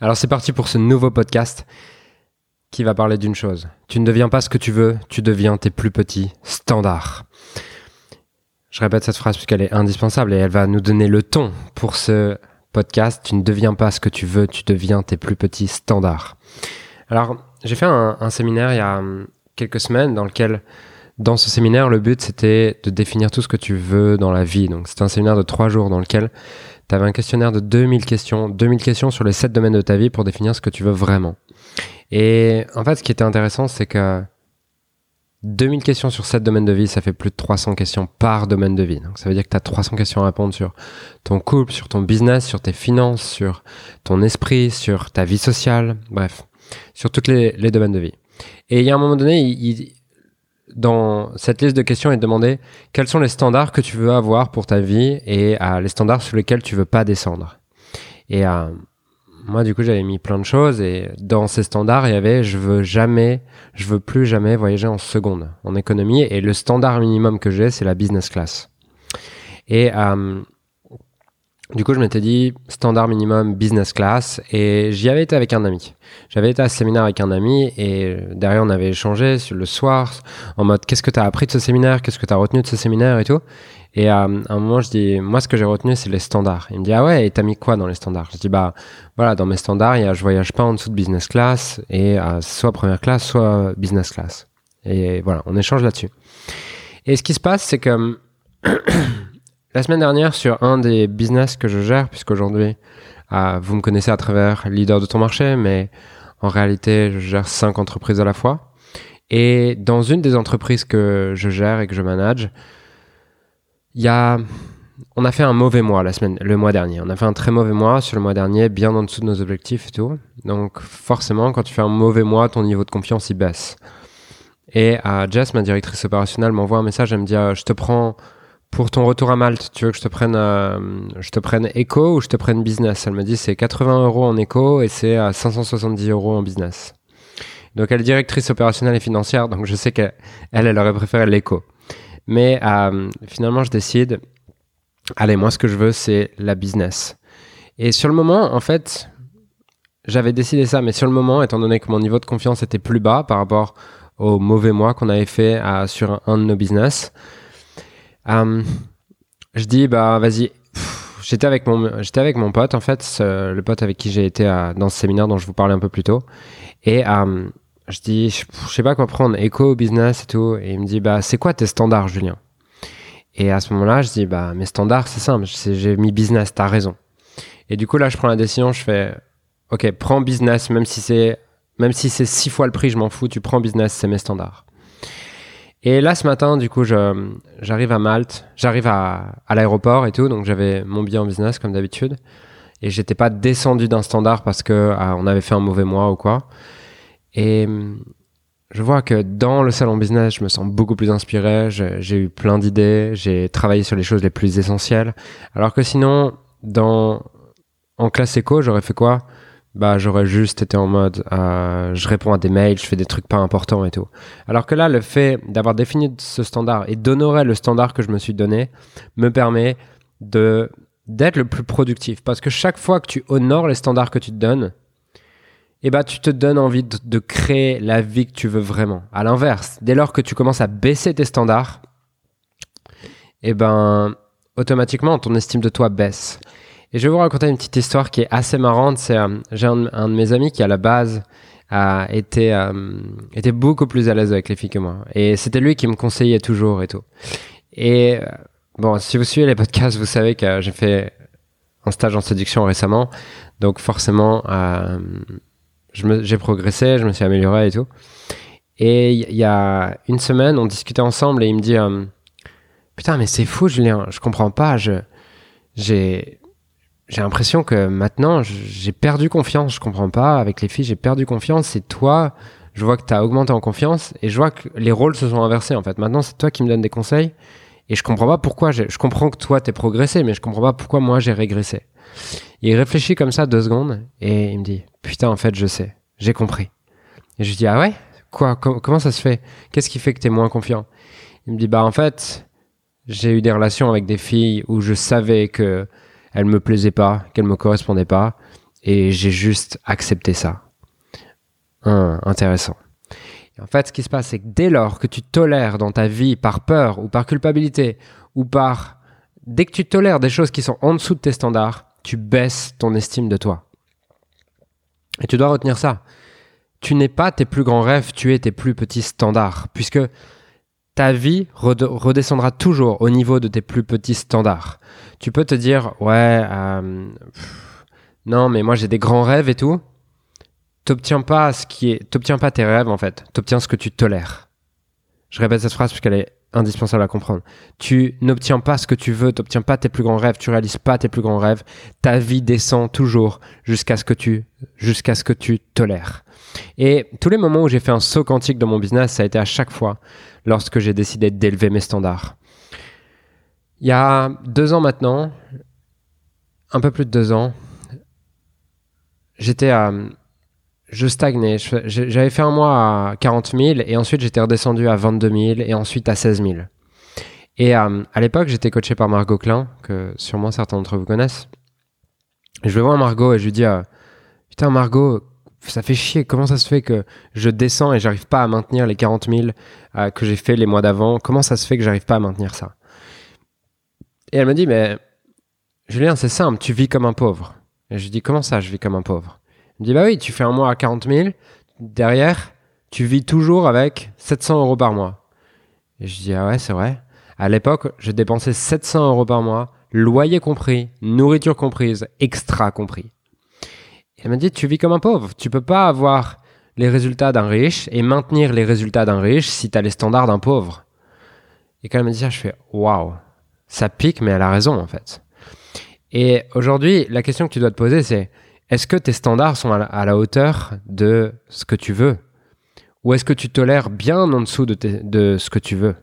Alors c'est parti pour ce nouveau podcast qui va parler d'une chose. Tu ne deviens pas ce que tu veux, tu deviens tes plus petits standards. Je répète cette phrase puisqu'elle est indispensable et elle va nous donner le ton pour ce podcast. Tu ne deviens pas ce que tu veux, tu deviens tes plus petits standards. Alors j'ai fait un, séminaire il y a hum, quelques semaines dans lequel dans ce séminaire, le but c'était de définir tout ce que tu veux dans la vie. Donc c'était un séminaire de trois jours dans lequel tu avais un questionnaire de 2000 questions, 2000 questions sur les sept domaines de ta vie pour définir ce que tu veux vraiment. Et en fait, ce qui était intéressant, c'est que 2000 questions sur 7 domaines de vie, ça fait plus de 300 questions par domaine de vie. Donc ça veut dire que tu as 300 questions à répondre sur ton couple, sur ton business, sur tes finances, sur ton esprit, sur ta vie sociale, bref, sur tous les, les, domaines de vie. Et il y a un moment donné, il, dans cette liste de questions, il demandait quels sont les standards que tu veux avoir pour ta vie et euh, les standards sur lesquels tu veux pas descendre. Et euh, moi, du coup, j'avais mis plein de choses et dans ces standards, il y avait je veux jamais, je veux plus jamais voyager en seconde en économie et le standard minimum que j'ai, c'est la business class. Et euh, du coup, je m'étais dit standard minimum business class et j'y avais été avec un ami. J'avais été à ce séminaire avec un ami et derrière on avait échangé sur le soir en mode qu'est-ce que tu as appris de ce séminaire, qu'est-ce que tu as retenu de ce séminaire? Et tout. Et à un moment, je dis moi ce que j'ai retenu c'est les standards. Il me dit ah ouais, et t'as mis quoi dans les standards? Je dis bah voilà, dans mes standards, il y a je voyage pas en dessous de business class et euh, soit première classe, soit business class. Et voilà, on échange là-dessus. Et ce qui se passe, c'est que La semaine dernière, sur un des business que je gère, puisqu'aujourd'hui, euh, vous me connaissez à travers leader de ton marché, mais en réalité, je gère cinq entreprises à la fois. Et dans une des entreprises que je gère et que je manage, il y a, on a fait un mauvais mois la semaine, le mois dernier. On a fait un très mauvais mois sur le mois dernier, bien en dessous de nos objectifs et tout. Donc, forcément, quand tu fais un mauvais mois, ton niveau de confiance, il baisse. Et euh, Jess, ma directrice opérationnelle, m'envoie un message, elle me dit, euh, je te prends pour ton retour à Malte, tu veux que je te prenne, euh, je te prenne éco ou je te prenne business? Elle me dit c'est 80 euros en éco et c'est à 570 euros en business. Donc elle est directrice opérationnelle et financière, donc je sais qu'elle, elle, aurait préféré l'éco. Mais euh, finalement, je décide, allez, moi ce que je veux, c'est la business. Et sur le moment, en fait, j'avais décidé ça, mais sur le moment, étant donné que mon niveau de confiance était plus bas par rapport au mauvais mois qu'on avait fait sur un de nos business, je dis, bah vas-y. J'étais avec mon, j'étais avec mon pote en fait, le pote avec qui j'ai été dans ce séminaire dont je vous parlais un peu plus tôt. Et je dis, je, sais pas quoi prendre, éco, business et tout. Et il me dit, bah c'est quoi tes standards, Julien? Et à ce moment-là, je dis, bah mes standards, c'est simple. J'ai mis business, t'as raison. Et du coup là, je prends la décision, je fais, ok, prends business, même si c'est, même si c'est six fois le prix, je m'en fous. Tu prends business, c'est mes standards. Et là, ce matin, du coup, j'arrive à Malte, j'arrive à, à l'aéroport et tout, donc j'avais mon billet en business comme d'habitude. Et j'étais pas descendu d'un standard parce que ah, on avait fait un mauvais mois ou quoi. Et je vois que dans le salon business, je me sens beaucoup plus inspiré, j'ai eu plein d'idées, j'ai travaillé sur les choses les plus essentielles. Alors que sinon, dans, en classe éco, j'aurais fait quoi? Bah j'aurais juste été en mode euh, je réponds à des mails, je fais des trucs pas importants et tout. Alors que là, le fait d'avoir défini ce standard et d'honorer le standard que je me suis donné me permet de d'être le plus productif parce que chaque fois que tu honores les standards que tu te donnes, eh ben, tu te donnes envie de, de créer la vie que tu veux vraiment. À l'inverse, dès lors que tu commences à baisser tes standards, eh ben, automatiquement, ton estime de toi baisse. Et je vais vous raconter une petite histoire qui est assez marrante. C'est euh, j'ai un, de mes amis qui à la base a été euh, était beaucoup plus à l'aise avec les filles que moi. Et c'était lui qui me conseillait toujours et tout. Et euh, bon, si vous suivez les podcasts, vous savez que j'ai fait un stage en séduction récemment. Donc forcément, j'ai progressé, je me suis amélioré et tout. Et il y a une semaine, on discutait ensemble et il me dit Putain, mais c'est fou, Julien, je comprends pas. J'ai, j'ai l'impression que maintenant, j'ai perdu confiance. Je comprends pas. Avec les filles, j'ai perdu confiance. Et toi, je vois que tu as augmenté en confiance et je vois que les rôles se sont inversés. En fait, maintenant, c'est toi qui me donnes des conseils et je comprends pas pourquoi. Je comprends que toi, t'es progressé, mais je comprends pas pourquoi moi, j'ai régressé. Il réfléchit comme ça deux secondes et il me dit Putain, en fait, je sais. J'ai compris. Et je lui dis Ah ouais? Quoi? Comment ça se fait? Qu'est-ce qui fait que t'es moins confiant? Il me dit Bah, en fait, j'ai eu des relations avec des filles où je savais que elle me plaisait pas, qu'elle me correspondait pas. Et j'ai juste accepté ça. Intéressant. en fait, ce qui se passe, c'est que dès lors que tu tolères dans ta vie par peur ou par culpabilité ou par... Dès que tu tolères des choses qui sont en dessous de tes standards, tu baisses ton estime de toi. Et tu dois retenir ça. Tu n'es pas tes plus grands rêves, tu es tes plus petits standards, puisque ta vie redescendra toujours au niveau de tes plus petits standards. Tu peux te dire, ouais, euh, non, mais moi j'ai des grands rêves et tout. T'obtiens pas ce qui est, t'obtiens pas tes rêves en fait. T'obtiens ce que tu tolères. Je répète cette phrase parce qu'elle est indispensable à comprendre. Tu n'obtiens pas ce que tu veux, t'obtiens pas tes plus grands rêves, tu réalises pas tes plus grands rêves. Ta vie descend toujours jusqu'à ce que tu, jusqu'à ce que tu tolères. Et tous les moments où j'ai fait un saut quantique dans mon business, ça a été à chaque fois lorsque j'ai décidé d'élever mes standards. Il y a deux ans maintenant, un peu plus de deux ans, j'étais à, je stagnais. J'avais fait un mois à 40 000 et ensuite j'étais redescendu à 22 000 et ensuite à 16 000. Et euh, à l'époque, j'étais coaché par Margot Klein, que sûrement certains d'entre vous connaissent. je vais voir Margot et je lui dis euh, Putain, Margot, ça fait chier. Comment ça se fait que je descends et j'arrive pas à maintenir les 40 000 euh, que j'ai fait les mois d'avant? Comment ça se fait que j'arrive pas à maintenir ça? Et elle me dit Mais Julien, c'est simple, tu vis comme un pauvre. Et je lui dis Comment ça, je vis comme un pauvre? Il me dit, bah oui, tu fais un mois à 40 000. Derrière, tu vis toujours avec 700 euros par mois. Et je dis, ah ouais, c'est vrai. À l'époque, je dépensais 700 euros par mois, loyer compris, nourriture comprise, extra compris. Et elle m'a dit, tu vis comme un pauvre. Tu peux pas avoir les résultats d'un riche et maintenir les résultats d'un riche si tu as les standards d'un pauvre. Et quand elle m'a dit ça, je fais, waouh, ça pique, mais elle a raison, en fait. Et aujourd'hui, la question que tu dois te poser, c'est, est-ce que tes standards sont à la, hauteur de ce que tu veux? Ou est-ce que tu tolères bien en dessous de, ce que tu veux?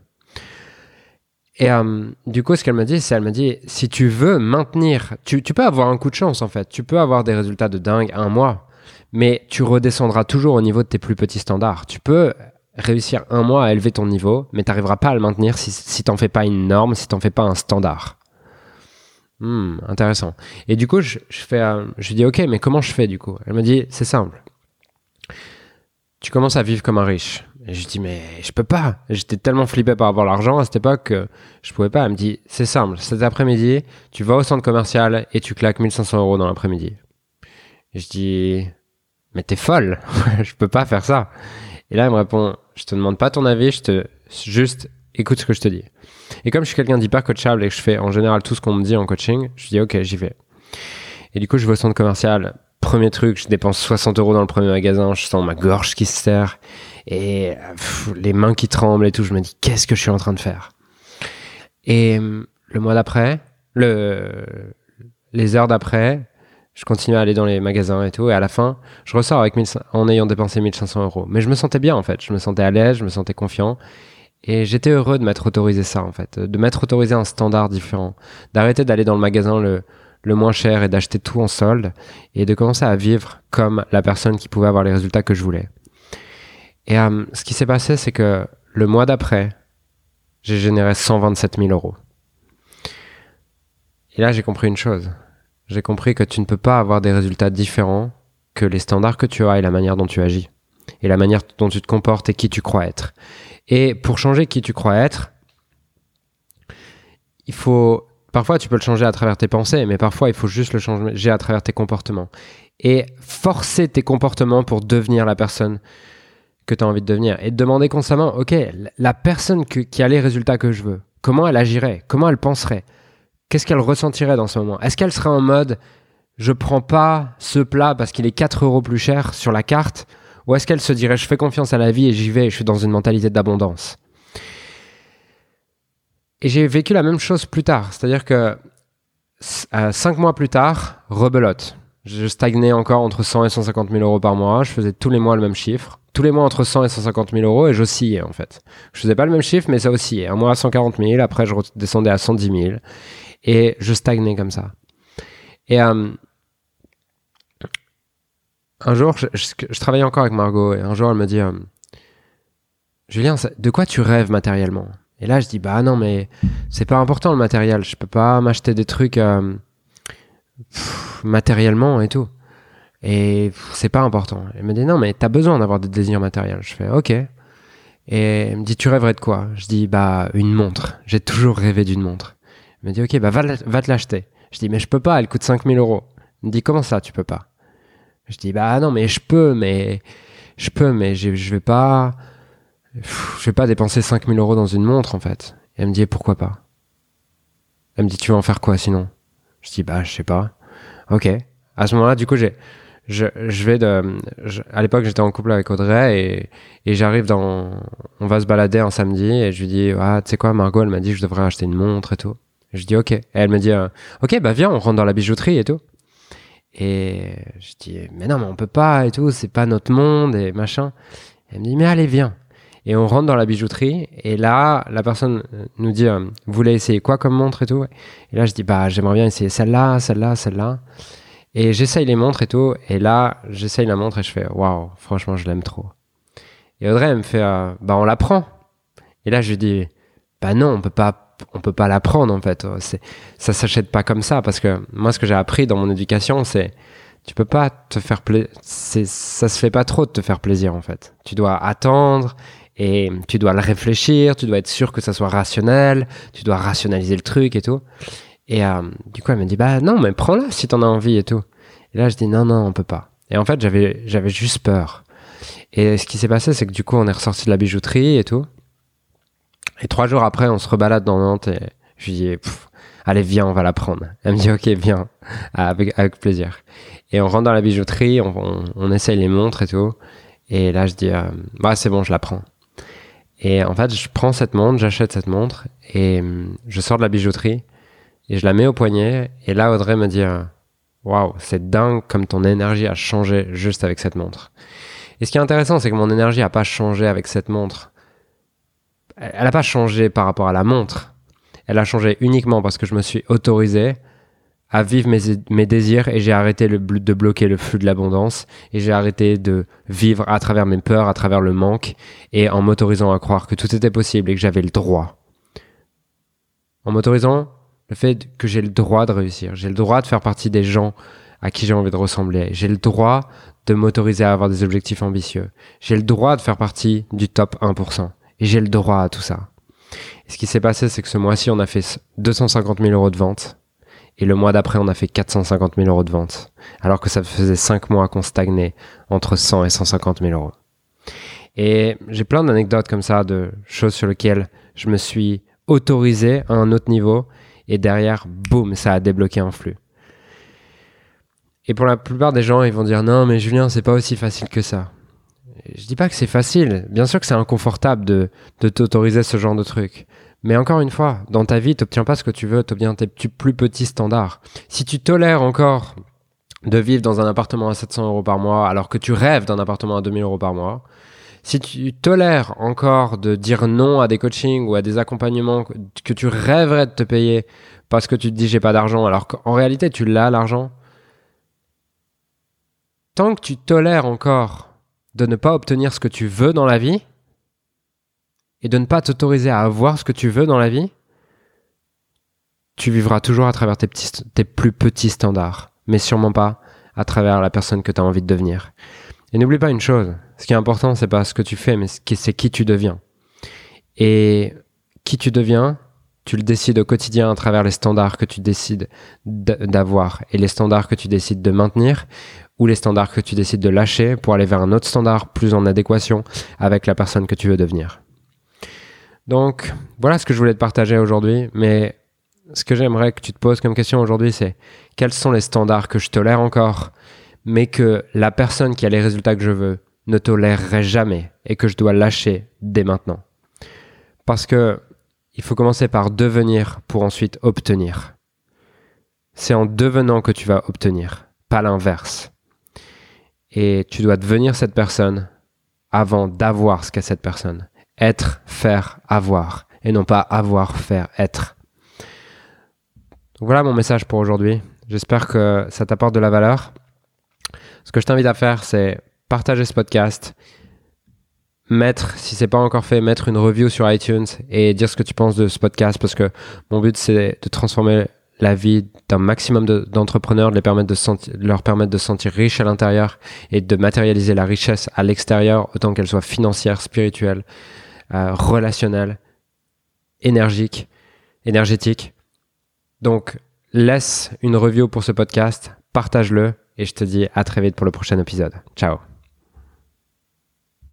Et euh, du coup, ce qu'elle m'a dit, c'est elle m'a dit, si tu veux maintenir, tu, tu, peux avoir un coup de chance en fait, tu peux avoir des résultats de dingue un mois, mais tu redescendras toujours au niveau de tes plus petits standards. Tu peux réussir un mois à élever ton niveau, mais tu n'arriveras pas à le maintenir si, si tu n'en fais pas une norme, si tu n'en fais pas un standard. Hmm, intéressant. Et du coup, je, fais, je dis, ok, mais comment je fais du coup? Elle me dit, c'est simple. Tu commences à vivre comme un riche. Et je dis, mais je peux pas. J'étais tellement flippé par avoir l'argent à cette époque que je pouvais pas. Elle me dit, c'est simple. Cet après-midi, tu vas au centre commercial et tu claques 1500 euros dans l'après-midi. Je dis, mais t'es folle. je peux pas faire ça. Et là, elle me répond, je te demande pas ton avis, je te, juste écoute ce que je te dis. Et comme je suis quelqu'un d'hyper coachable et que je fais en général tout ce qu'on me dit en coaching, je dis ok, j'y vais. Et du coup, je vais au centre commercial. Premier truc, je dépense 60 euros dans le premier magasin, je sens ma gorge qui se serre et les mains qui tremblent et tout. Je me dis qu'est-ce que je suis en train de faire? Et le mois d'après, le, les heures d'après, je continue à aller dans les magasins et tout. Et à la fin, je ressors avec en ayant dépensé 1500 euros. Mais je me sentais bien en fait. Je me sentais à l'aise, je me sentais confiant. Et j'étais heureux de m'être autorisé ça, en fait, de m'être autorisé un standard différent, d'arrêter d'aller dans le magasin le, le moins cher et d'acheter tout en solde, et de commencer à vivre comme la personne qui pouvait avoir les résultats que je voulais. Et euh, ce qui s'est passé, c'est que le mois d'après, j'ai généré 127 000 euros. Et là, j'ai compris une chose. J'ai compris que tu ne peux pas avoir des résultats différents que les standards que tu as et la manière dont tu agis. Et la manière dont tu te comportes et qui tu crois être. Et pour changer qui tu crois être, il faut. Parfois, tu peux le changer à travers tes pensées, mais parfois, il faut juste le changer à travers tes comportements. Et forcer tes comportements pour devenir la personne que tu as envie de devenir. Et te demander constamment, OK, la personne qui a les résultats que je veux, comment elle agirait Comment elle penserait Qu'est-ce qu'elle ressentirait dans ce moment? Est-ce qu'elle serait en mode, je prends pas ce plat parce qu'il est 4 euros plus cher sur la carte ou est-ce qu'elle se dirait je fais confiance à la vie et j'y vais je suis dans une mentalité d'abondance Et j'ai vécu la même chose plus tard. C'est-à-dire que euh, cinq mois plus tard, rebelote. Je stagnais encore entre 100 et 150 000 euros par mois. Je faisais tous les mois le même chiffre. Tous les mois entre 100 et 150 000 euros et j'oscillais en fait. Je faisais pas le même chiffre, mais ça oscillait. Un mois à 140 000, après je descendais à 110 000 et je stagnais comme ça. Et euh, un jour, je, travaillais encore avec Margot et un jour, elle me dit euh, Julien, de quoi tu rêves matériellement? Et là, je dis Bah non, mais c'est pas important le matériel. Je peux pas m'acheter des trucs euh, matériellement et tout. Et c'est pas important. Elle me dit non, mais t'as besoin d'avoir des désirs matériels. Je fais ok. Et elle me dit tu rêverais de quoi? Je dis bah une montre. J'ai toujours rêvé d'une montre. Elle me dit ok, bah va, va te l'acheter. Je dis mais je peux pas, elle coûte 5000 euros. Elle me dit comment ça tu peux pas? Je dis bah non, mais je peux, mais je peux, mais je vais pas. Je vais pas dépenser 5000 euros dans une montre en fait. Et elle me dit pourquoi pas? Elle me dit tu vas en faire quoi sinon? Je dis bah je sais pas. Ok. À ce moment-là, du coup, j'ai je, je vais de. à l'époque, j'étais en couple avec Audrey et, et j'arrive dans. On va se balader un samedi et je lui dis Ah, tu sais quoi, Margot, elle m'a dit que je devrais acheter une montre et tout. je dis Ok. Et elle me dit euh, Ok, bah viens, on rentre dans la bijouterie et tout. Et je dis Mais non, mais on peut pas et tout, c'est pas notre monde et machin. elle me dit Mais allez, viens. Et on rentre dans la bijouterie et là, la personne nous dit euh, Vous voulez essayer quoi comme montre et tout? Et là, je dis Bah, j'aimerais bien essayer celle-là, celle-là, celle-là. Et j'essaye les montres et tout. Et là, j'essaye la montre et je fais waouh, franchement, je l'aime trop. Et Audrey, elle me fait euh, bah, on la prend. Et là, je lui dis bah non, on peut pas, on peut pas la prendre en fait. C'est, ça s'achète pas comme ça parce que moi, ce que j'ai appris dans mon éducation, c'est tu peux pas te faire plaisir. Ça se fait pas trop de te faire plaisir en fait. Tu dois attendre et tu dois le réfléchir. Tu dois être sûr que ça soit rationnel. Tu dois rationaliser le truc et tout. Et euh, du coup, elle me dit, bah non, mais prends-la si t'en as envie et tout. Et là, je dis, non, non, on peut pas. Et en fait, j'avais, j'avais juste peur. Et ce qui s'est passé, c'est que du coup, on est ressorti de la bijouterie et tout. Et trois jours après, on se rebalade dans Nantes et je lui dis, allez, viens, on va la prendre. Elle me dit, ok, viens, avec, plaisir. Et on rentre dans la bijouterie, on, on, essaye les montres et tout. Et là, je dis, euh, bah, c'est bon, je la prends. Et en fait, je prends cette montre, j'achète cette montre et hum, je sors de la bijouterie et je la mets au poignet. Et là, Audrey me dit euh, Waouh, c'est dingue comme ton énergie a changé juste avec cette montre. Et ce qui est intéressant, c'est que mon énergie n'a pas changé avec cette montre. Elle n'a pas changé par rapport à la montre. Elle a changé uniquement parce que je me suis autorisé à vivre mes, désirs et j'ai arrêté le, de bloquer le flux de l'abondance et j'ai arrêté de vivre à travers mes peurs, à travers le manque et en m'autorisant à croire que tout était possible et que j'avais le droit. En m'autorisant le fait que j'ai le droit de réussir, j'ai le droit de faire partie des gens à qui j'ai envie de ressembler, j'ai le droit de m'autoriser à avoir des objectifs ambitieux, j'ai le droit de faire partie du top 1%, et j'ai le droit à tout ça. Ce qui s'est passé, c'est que ce mois-ci, on a fait 250 000 euros de vente, et le mois d'après, on a fait 450 000 euros de vente, alors que ça faisait 5 mois qu'on stagnait entre 100 et 150 000 euros. Et j'ai plein d'anecdotes comme ça, de choses sur lesquelles je me suis autorisé à un autre niveau et derrière, boum, ça a débloqué un flux. Et pour la plupart des gens, ils vont dire non, mais Julien, c'est pas aussi facile que ça. Je dis pas que c'est facile. Bien sûr que c'est inconfortable de, de t'autoriser ce genre de truc. Mais encore une fois, dans ta vie, t'obtiens pas ce que tu veux, t'obtiens tes plus petits standards. Si tu tolères encore de vivre dans un appartement à 700 euros par mois alors que tu rêves d'un appartement à 2000 euros par mois, si tu tolères encore de dire non à des coachings ou à des accompagnements que tu rêverais de te payer parce que tu te dis j'ai pas d'argent alors qu'en réalité tu l'as l'argent, tant que tu tolères encore de ne pas obtenir ce que tu veux dans la vie et de ne pas t'autoriser à avoir ce que tu veux dans la vie, tu vivras toujours à travers tes, petits, tes plus petits standards, mais sûrement pas à travers la personne que tu as envie de devenir. Et n'oublie pas une chose, ce qui est important, c'est pas ce que tu fais, mais c'est qui tu deviens. Et qui tu deviens, tu le décides au quotidien à travers les standards que tu décides d'avoir et les standards que tu décides de maintenir ou les standards que tu décides de lâcher pour aller vers un autre standard plus en adéquation avec la personne que tu veux devenir. Donc voilà ce que je voulais te partager aujourd'hui, mais ce que j'aimerais que tu te poses comme question aujourd'hui, c'est quels sont les standards que je tolère encore mais que la personne qui a les résultats que je veux ne tolérerait jamais et que je dois lâcher dès maintenant. Parce que il faut commencer par devenir pour ensuite obtenir. C'est en devenant que tu vas obtenir, pas l'inverse. Et tu dois devenir cette personne avant d'avoir ce qu'est cette personne. Être, faire, avoir. Et non pas avoir, faire, être. Voilà mon message pour aujourd'hui. J'espère que ça t'apporte de la valeur. Ce que je t'invite à faire, c'est partager ce podcast, mettre, si c'est pas encore fait, mettre une review sur iTunes et dire ce que tu penses de ce podcast parce que mon but c'est de transformer la vie d'un maximum d'entrepreneurs, de, les de, leur permettre de se sentir riches à l'intérieur et de matérialiser la richesse à l'extérieur, autant qu'elle soit financière, spirituelle, euh, relationnelle, énergique, énergétique. Donc, laisse une review pour ce podcast, partage-le et je te dis à très vite pour le prochain épisode. Ciao